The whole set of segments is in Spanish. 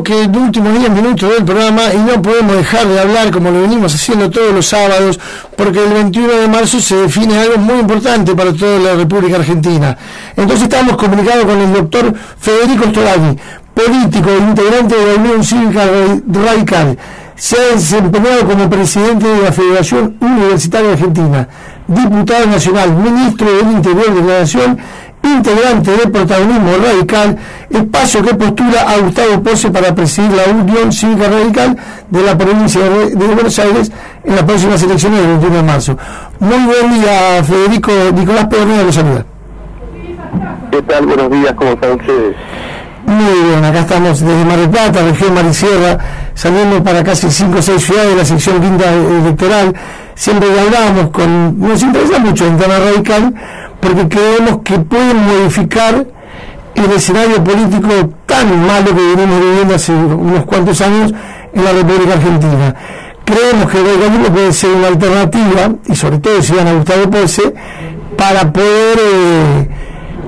bloque, de últimos 10 minutos del programa y no podemos dejar de hablar como lo venimos haciendo todos los sábados, porque el 21 de marzo se define algo muy importante para toda la República Argentina. Entonces estamos comunicados con el doctor Federico Storani, político integrante de la Unión Cívica Radical. Se ha desempeñado como presidente de la Federación Universitaria Argentina, diputado nacional, ministro del Interior de la Nación integrante del protagonismo radical, espacio que postula a Gustavo Pose para presidir la Unión Cívica Radical de la provincia de, Buenos Aires en las próximas elecciones del 21 de marzo. Muy buen día, Federico. Nicolás Pedernera lo saluda. ¿Qué tal? Buenos días, ¿cómo están ustedes? Muy bien, acá estamos desde Mar del Plata, región Marisierra, saliendo para casi 5 o 6 ciudades de la sección quinta electoral. Siempre hablábamos con, nos interesa mucho el tema radical, porque creemos que pueden modificar el escenario político tan malo que venimos viviendo hace unos cuantos años en la República Argentina. Creemos que el radicalismo puede ser una alternativa, y sobre todo si van a Gustavo Pose, para poder, eh,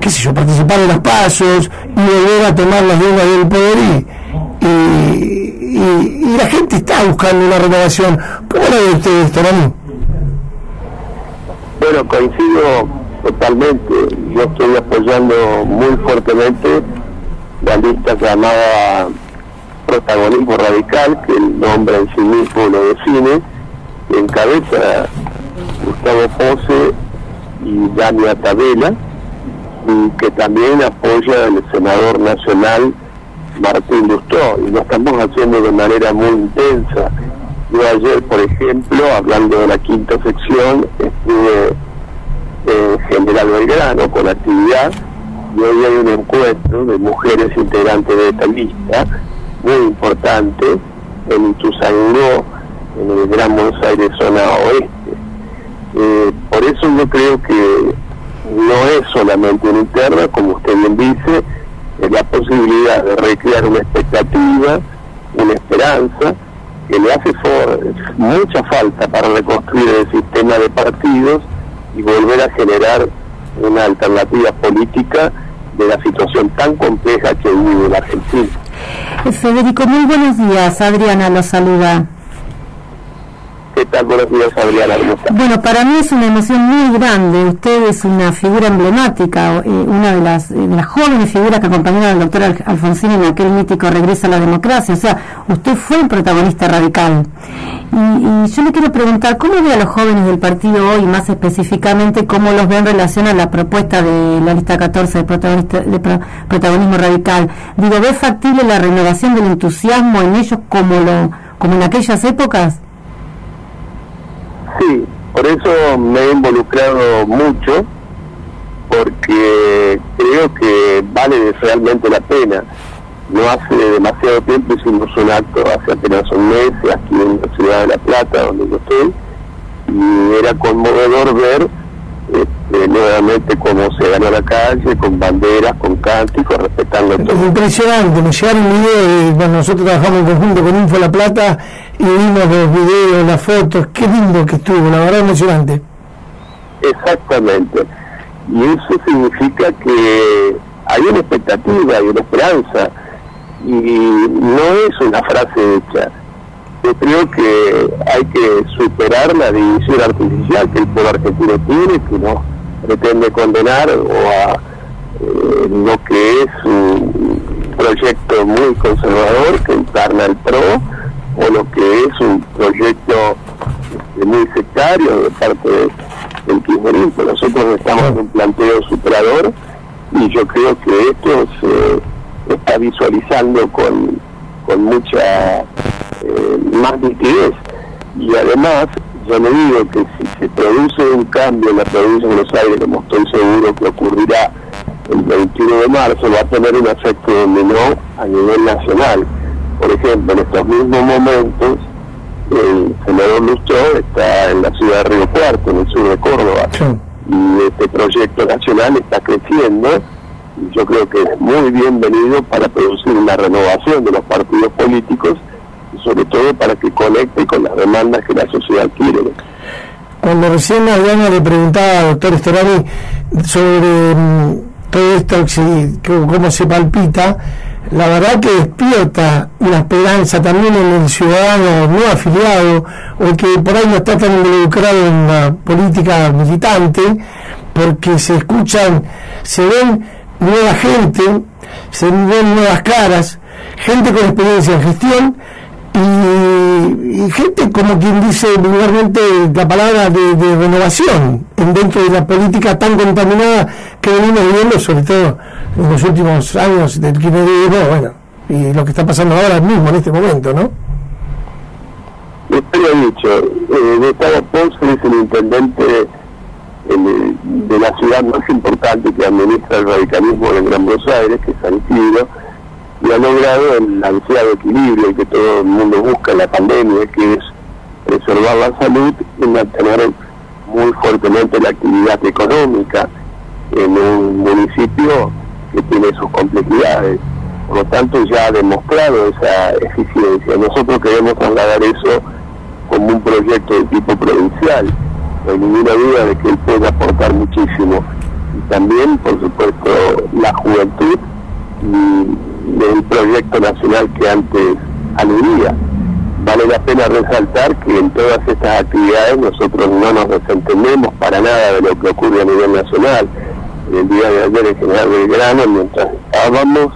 qué sé yo, participar en los pasos y volver a tomar las riendas del poder y, la gente está buscando una renovación. ¿Cómo la ve usted? Bueno, coincido totalmente. Yo estoy apoyando muy fuertemente la lista llamada Protagonismo Radical, que el nombre en sí mismo lo define, que encabeza Gustavo Pose y Dania Tabela, y que también apoya el senador nacional Martín Lustó, y lo estamos haciendo de manera muy intensa. Yo ayer, por ejemplo, hablando de la quinta sección, estuve eh, General Belgrano con actividad y hoy hay un encuentro de mujeres integrantes de esta lista muy importante en Ituzaingó, en el Gran Buenos Aires zona oeste. Eh, por eso yo creo que no es solamente una interna, como usted bien dice, es la posibilidad de recrear una expectativa, una esperanza, que le hace mucha falta para reconstruir el sistema de partidos y volver a generar una alternativa política de la situación tan compleja que vive la Argentina. Federico, muy buenos días. Adriana lo saluda. Bueno, para mí es una emoción muy grande. Usted es una figura emblemática, eh, una de las, eh, de las jóvenes figuras que acompañaron al doctor Alfonsín en aquel mítico regreso a la democracia. O sea, usted fue un protagonista radical. Y, yo le quiero preguntar, ¿cómo ve a los jóvenes del partido hoy, más específicamente, cómo los ve en relación a la propuesta de la lista 14 de, de protagonismo radical? Digo, ¿ve factible la renovación del entusiasmo en ellos como, lo, como en aquellas épocas? Sí, por eso me he involucrado mucho, porque creo que vale realmente la pena. No hace demasiado tiempo hicimos un acto, hace apenas un mes, aquí en la ciudad de La Plata, donde yo estoy, y era conmovedor ver este, nuevamente cómo se ganó la calle, con banderas, con cánticos, respetando todo. Es impresionante, me llegaron videos, bueno, nosotros trabajamos en conjunto con Info La Plata y vimos los videos, las fotos, qué lindo que estuvo, la verdad emocionante. Exactamente, y eso significa que hay una expectativa, hay una esperanza, y no es una frase hecha yo creo que hay que superar la división artificial que el pueblo argentino tiene, que no pretende condenar o a eh, lo que es un proyecto muy conservador que encarna el PRO o lo que es un proyecto este, muy sectario de parte del kirchnerismo. Nosotros estamos en un planteo superador y yo creo que esto se está visualizando con, con mucha eh, más nitidez. Y además, yo le digo que si se produce un cambio en la provincia de Buenos Aires, como estoy seguro que ocurrirá el 21 de marzo, va a tener un efecto dominó a nivel nacional. Por ejemplo, en estos mismos momentos, el senador Lustro está en la ciudad de Río Cuarto, en el sur de Córdoba. Y este proyecto nacional está creciendo y yo creo que es muy bienvenido para producir una renovación de los partidos políticos sobre todo para que conecte con las demandas que la sociedad quiere. Cuando recién Adriana le preguntaba, doctor Estorani, sobre mm, todo esto, cómo se palpita, la verdad que despierta una esperanza también en el ciudadano no afiliado o que por ahí no está tan involucrado en la política militante, porque se escuchan, se ven nueva gente, se ven nuevas caras, gente con experiencia en gestión y, gente como quien dice vulgarmente la palabra de, renovación dentro de la política tan contaminada que venimos viviendo, sobre todo en los últimos años del kirchnerismo, bueno, y lo que está pasando ahora mismo, en este momento, ¿no? Usted lo dicho, eh, Gustavo Ponce es el intendente de la ciudad más importante que administra el radicalismo en Gran Buenos Aires, que es San Isidro, y ha logrado el ansiado equilibrio que todo el mundo busca en la pandemia, que es preservar la salud y mantener muy fuertemente la actividad económica en un municipio que tiene sus complejidades. Por lo tanto, ya ha demostrado esa eficiencia. Nosotros queremos trasladar eso como un proyecto de tipo provincial. No hay ninguna duda de que él puede aportar muchísimo. Y también, por supuesto, la juventud del proyecto nacional que antes aludía. Vale la pena resaltar que en todas estas actividades nosotros no nos desentendemos para nada de lo que ocurre a nivel nacional. El día de ayer en General Belgrano, mientras estábamos,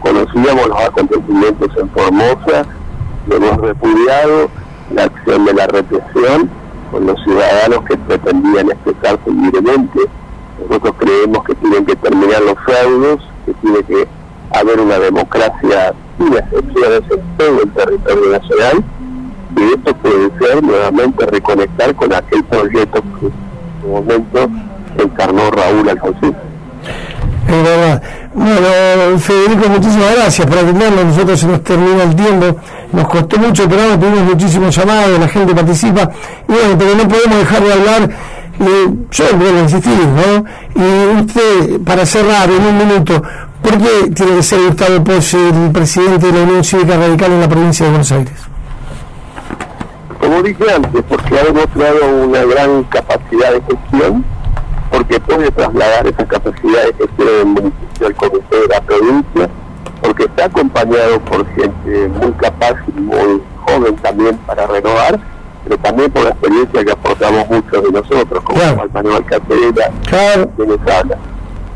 conocíamos los acontecimientos en Formosa, hemos repudiado la acción de la represión con los ciudadanos que pretendían expresarse libremente. Nosotros creemos que tienen que terminar los feudos, que tiene que haber una democracia sin excepciones en todo el territorio nacional y esto puede ser nuevamente reconectar con aquel proyecto que en su momento encarnó Raúl Alfonsín. Es. Bueno, Federico, muchísimas gracias por atendernos. Nosotros se nos termina el tiempo. Nos costó mucho, pero tuvimos muchísimos llamados, la gente participa. Y bueno, pero no podemos dejar de hablar. Yo vuelvo a insistir, ¿no? Y usted, para cerrar en un minuto, ¿por qué tiene que ser Gustavo Pose el presidente de la Unión Cívica Radical en la provincia de Buenos Aires? Como dije antes, porque ha demostrado una gran capacidad de gestión porque puede trasladar esa capacidad de gestión del municipio al comité de la provincia, porque está acompañado por gente muy capaz y muy joven también para renovar, pero también por la experiencia que aportamos muchos de nosotros, como claro. Manuel Caterina, claro. hablan.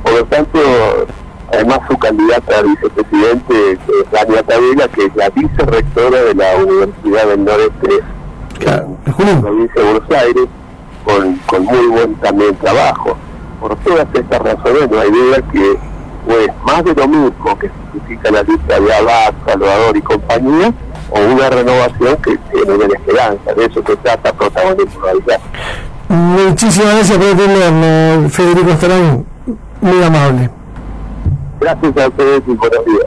Por lo tanto, además su candidata a vicepresidente es Dania Tabela, que es la vicerrectora de la Universidad del Noreste claro. en la provincia de Buenos Aires, con, muy buen también trabajo. Por todas estas razones no hay duda que pues más de lo mismo que significa la lista de Abad, Salvador y compañía, o una renovación que tiene buena esperanza. De eso se trata protagonismo realidad. Muchísimas gracias por atendernos, Federico Estarán, muy amable. Gracias a ustedes y buenos días.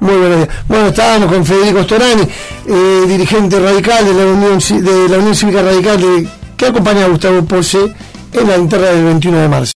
Muy buenos días. Bueno, estábamos con Federico Storani, eh, dirigente radical de la Unión de la Unión Cívica Radical de que acompaña a Gustavo Pose en la interna del 21 de marzo.